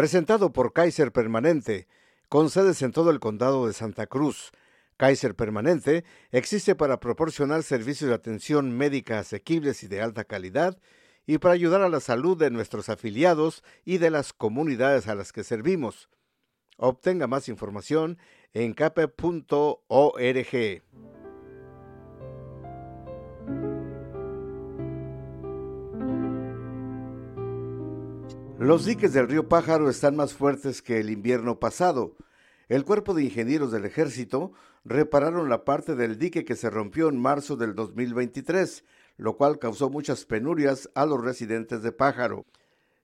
Presentado por Kaiser Permanente, con sedes en todo el condado de Santa Cruz. Kaiser Permanente existe para proporcionar servicios de atención médica asequibles y de alta calidad y para ayudar a la salud de nuestros afiliados y de las comunidades a las que servimos. Obtenga más información en cape.org. Los diques del río Pájaro están más fuertes que el invierno pasado. El cuerpo de ingenieros del ejército repararon la parte del dique que se rompió en marzo del 2023, lo cual causó muchas penurias a los residentes de Pájaro.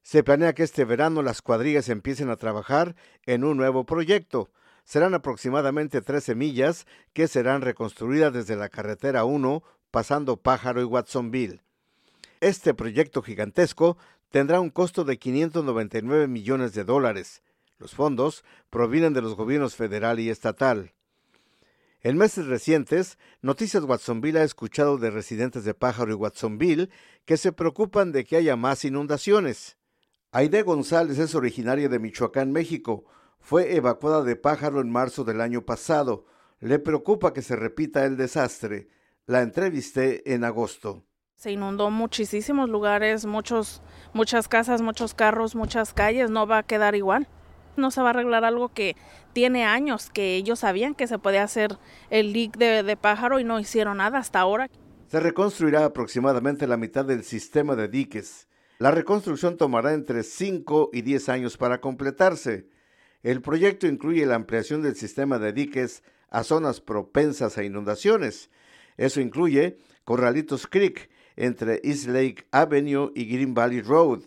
Se planea que este verano las cuadrillas empiecen a trabajar en un nuevo proyecto. Serán aproximadamente 13 millas que serán reconstruidas desde la carretera 1 pasando Pájaro y Watsonville. Este proyecto gigantesco tendrá un costo de 599 millones de dólares. Los fondos provienen de los gobiernos federal y estatal. En meses recientes, Noticias Watsonville ha escuchado de residentes de Pájaro y Watsonville que se preocupan de que haya más inundaciones. Aide González es originaria de Michoacán, México. Fue evacuada de Pájaro en marzo del año pasado. Le preocupa que se repita el desastre. La entrevisté en agosto. Se inundó muchísimos lugares, muchos, muchas casas, muchos carros, muchas calles. No va a quedar igual. No se va a arreglar algo que tiene años, que ellos sabían que se podía hacer el leak de, de pájaro y no hicieron nada hasta ahora. Se reconstruirá aproximadamente la mitad del sistema de diques. La reconstrucción tomará entre 5 y 10 años para completarse. El proyecto incluye la ampliación del sistema de diques a zonas propensas a inundaciones. Eso incluye Corralitos Creek, entre East Lake Avenue y Green Valley Road.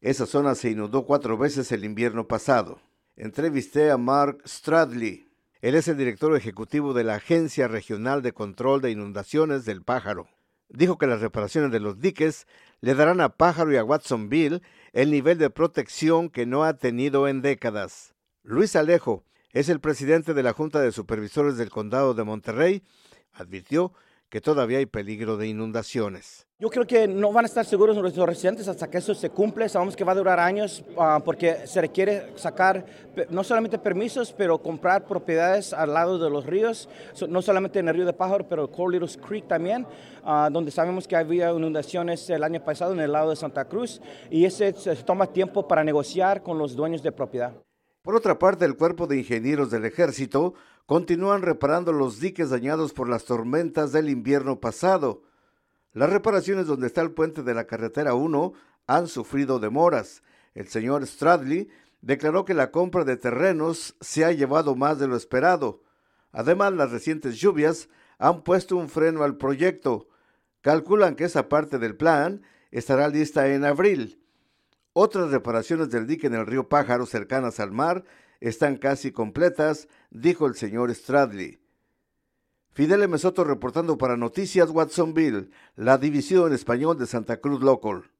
Esa zona se inundó cuatro veces el invierno pasado. Entrevisté a Mark Stradley. Él es el director ejecutivo de la Agencia Regional de Control de Inundaciones del Pájaro. Dijo que las reparaciones de los diques le darán a Pájaro y a Watsonville el nivel de protección que no ha tenido en décadas. Luis Alejo es el presidente de la Junta de Supervisores del Condado de Monterrey. Advirtió que todavía hay peligro de inundaciones. Yo creo que no van a estar seguros nuestros residentes hasta que eso se cumple. Sabemos que va a durar años uh, porque se requiere sacar no solamente permisos, pero comprar propiedades al lado de los ríos, no solamente en el río de Pájaro, pero Cold Little Creek también, uh, donde sabemos que había inundaciones el año pasado en el lado de Santa Cruz y ese se toma tiempo para negociar con los dueños de propiedad. Por otra parte, el cuerpo de ingenieros del ejército continúan reparando los diques dañados por las tormentas del invierno pasado. Las reparaciones donde está el puente de la carretera 1 han sufrido demoras. El señor Stradley declaró que la compra de terrenos se ha llevado más de lo esperado. Además, las recientes lluvias han puesto un freno al proyecto. Calculan que esa parte del plan estará lista en abril. Otras reparaciones del dique en el río Pájaro cercanas al mar están casi completas, dijo el señor Stradley. Fidel M. Soto reportando para Noticias Watsonville, la división en español de Santa Cruz Local.